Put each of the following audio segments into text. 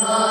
Amen.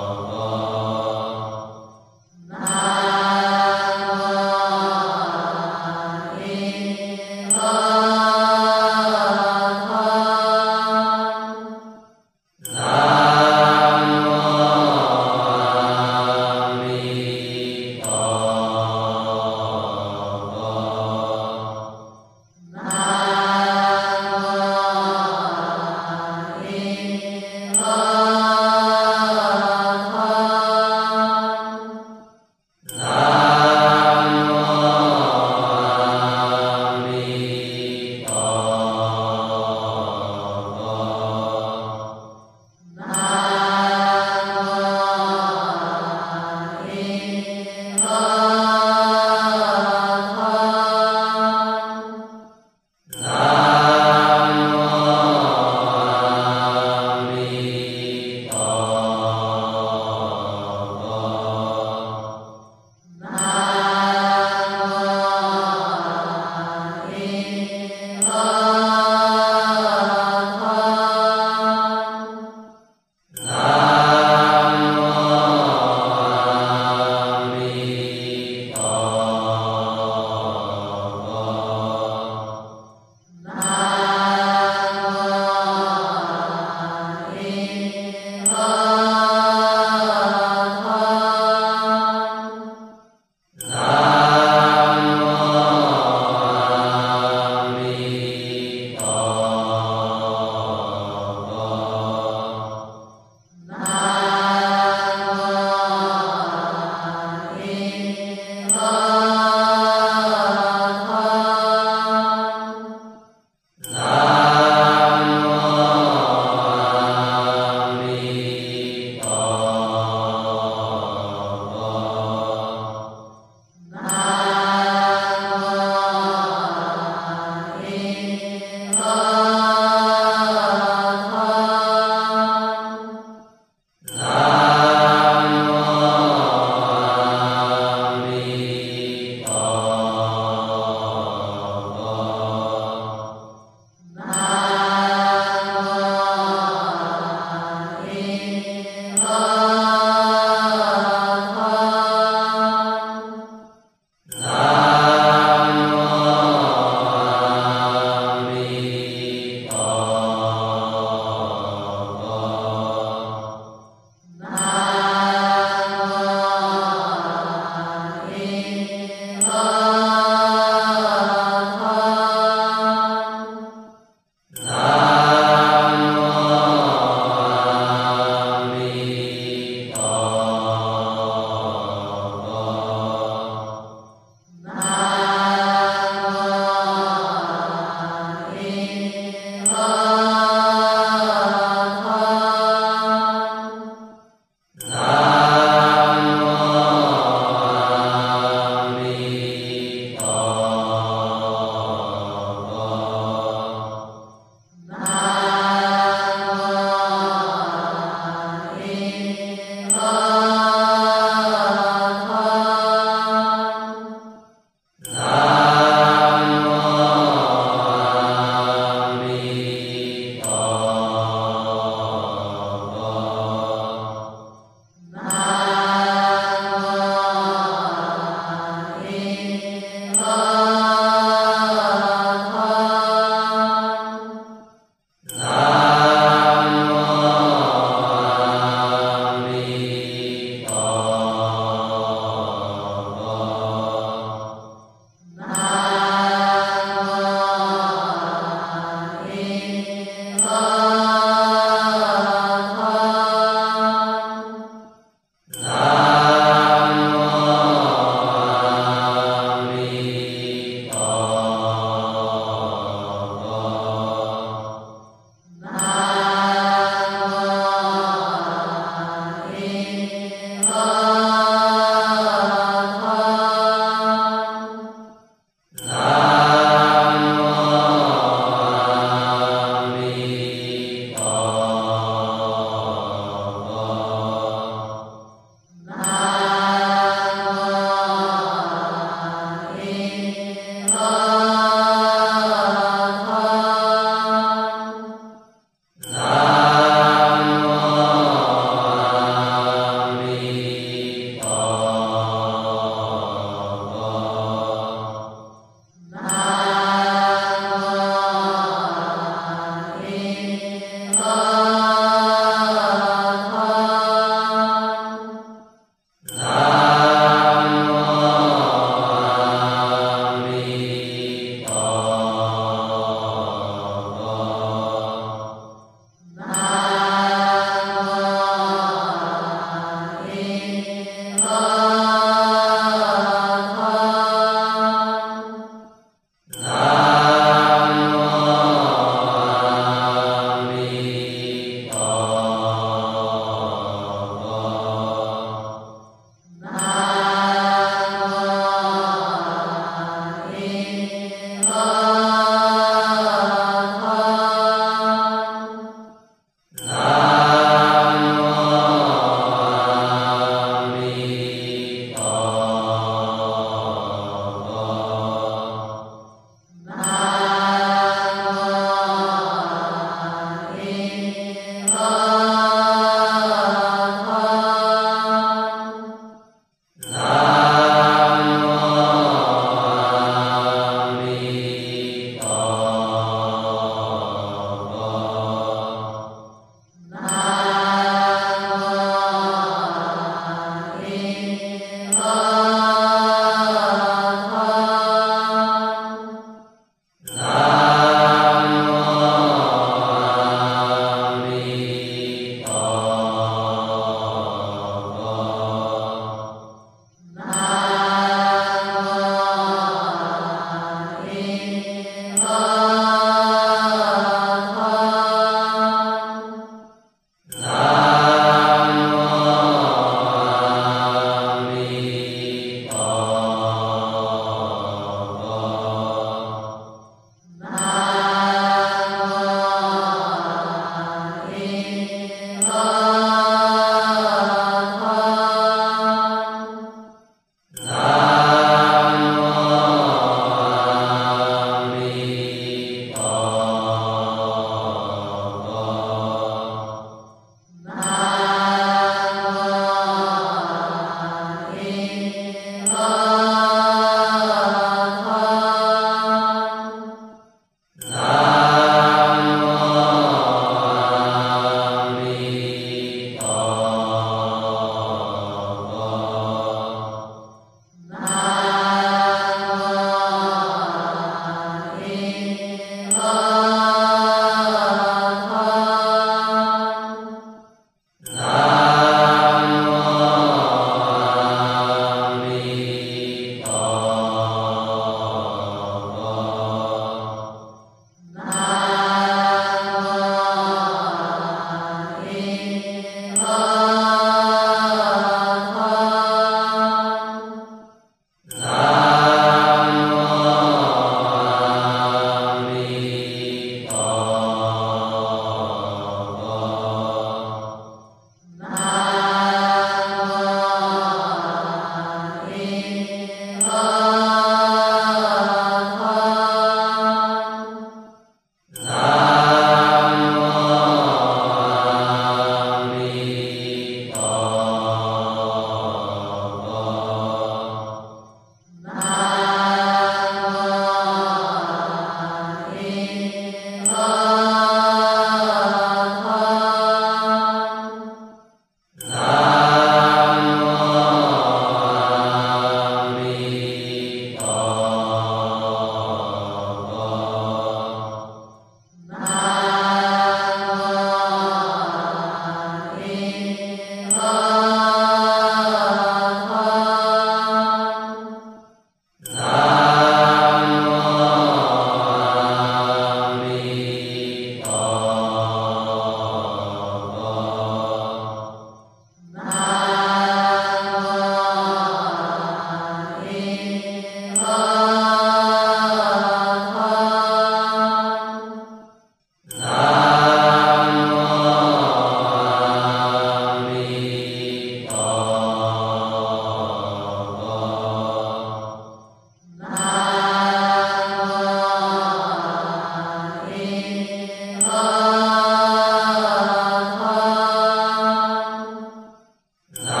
Namaste.